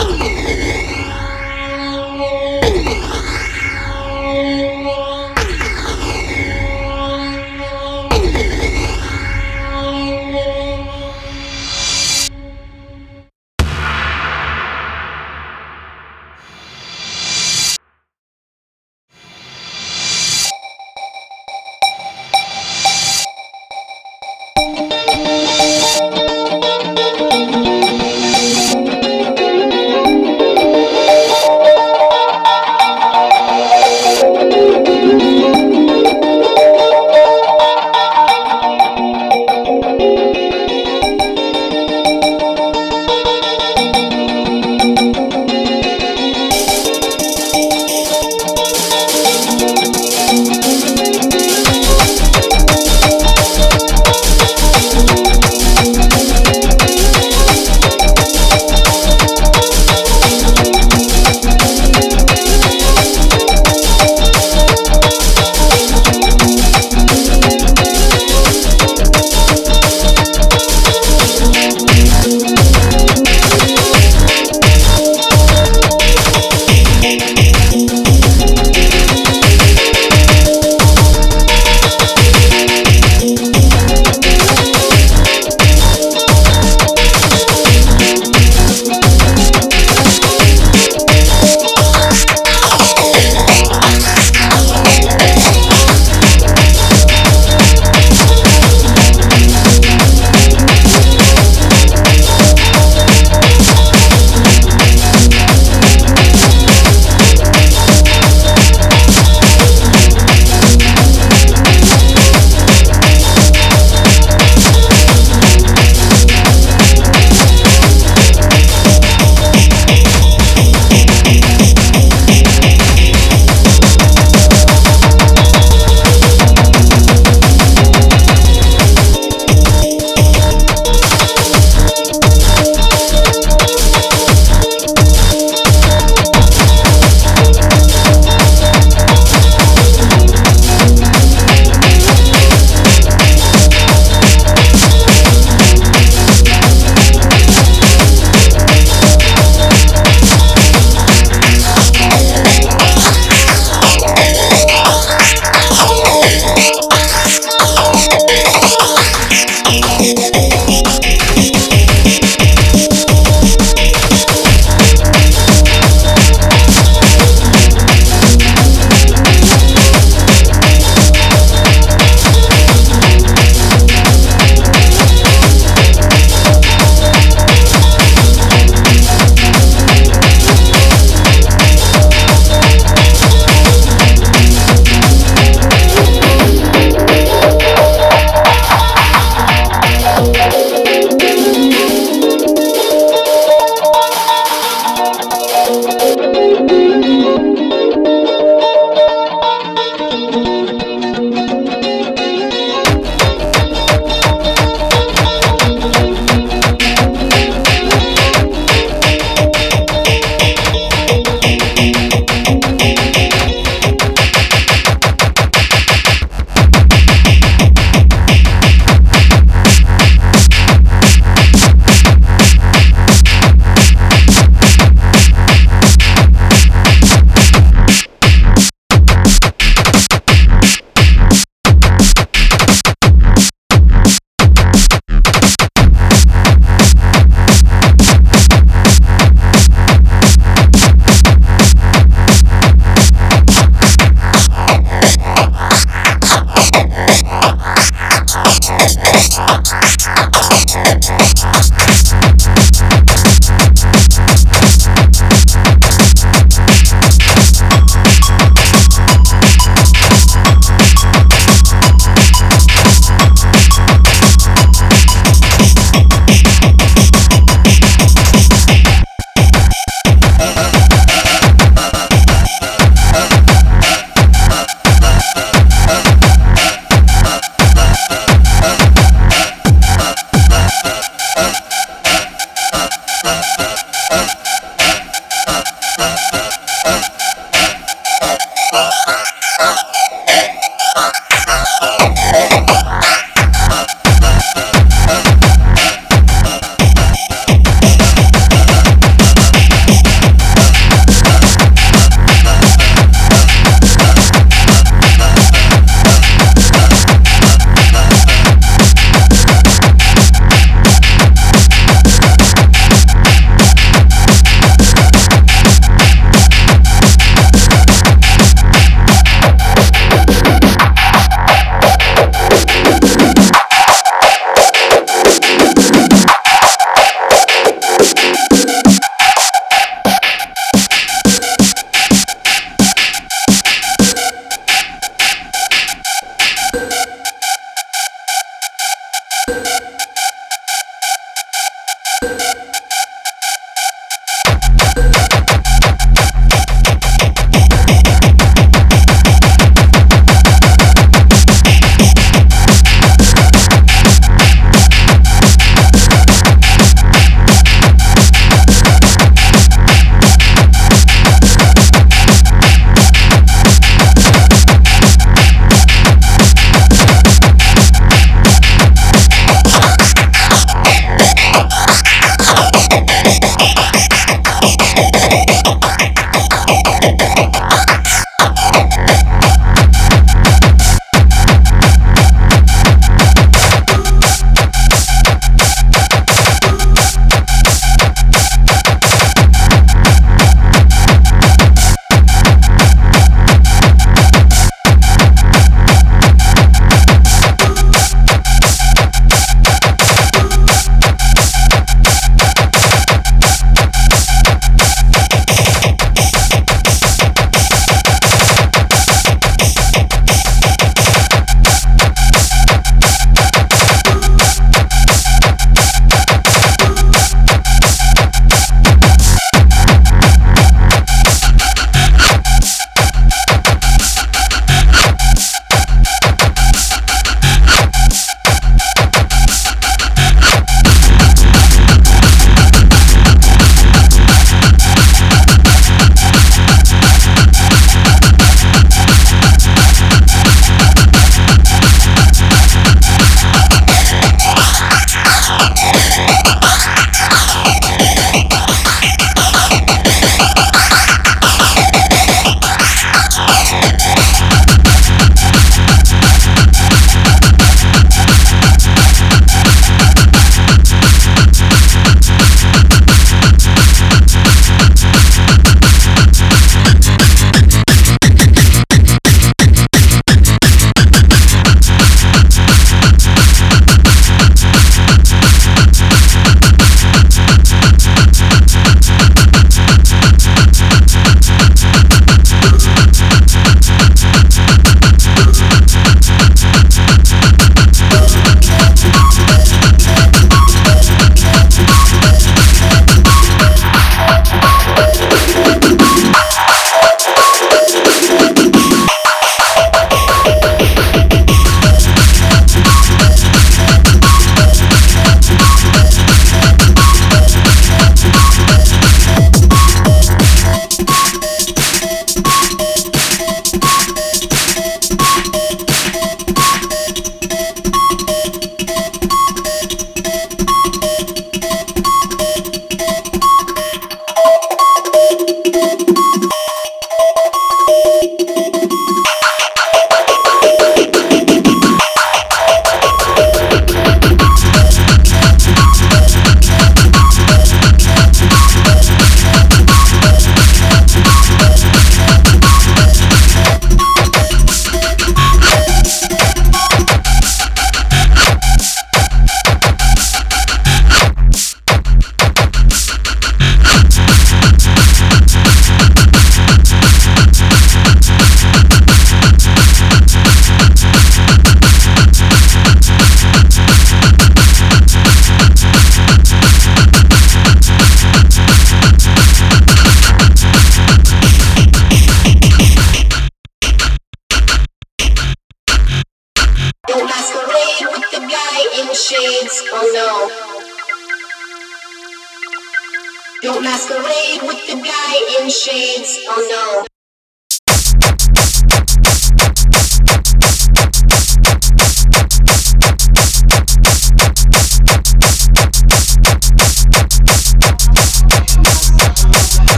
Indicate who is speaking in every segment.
Speaker 1: Oh, yeah.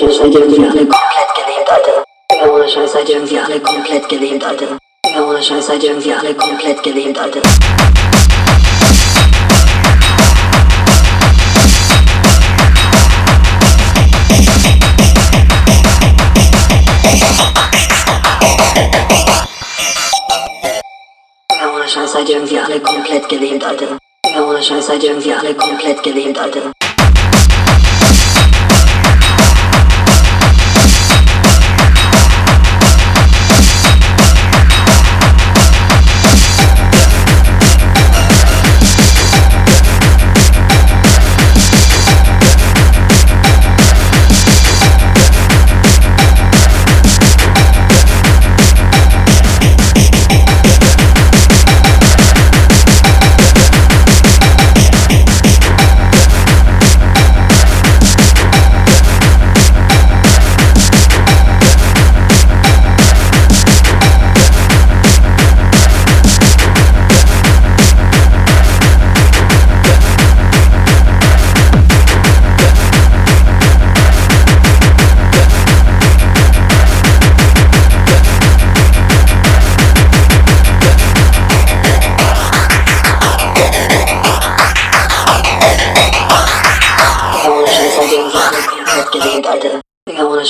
Speaker 1: Scheiß, seid ihr irgendwie alle
Speaker 2: komplett gelähmt, Alter. Ja, ohne Scheiß, seid ihr irgendwie alle komplett gelähmt, Alter. Ja, ohne Scheiß, seid ihr irgendwie alle komplett gelähmt, Alter. Ja, ohne Scheiß, seid ihr irgendwie alle komplett gelähmt, Alter. Ja, ohne Scheiß, seid ihr irgendwie alle komplett gelähmt, Alter.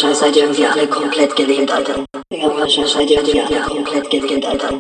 Speaker 2: Scheiß seid ihr irgendwie alle komplett gelähmt, Alter. Digga, Scheiß seid ihr irgendwie alle komplett gelähmt, Alter.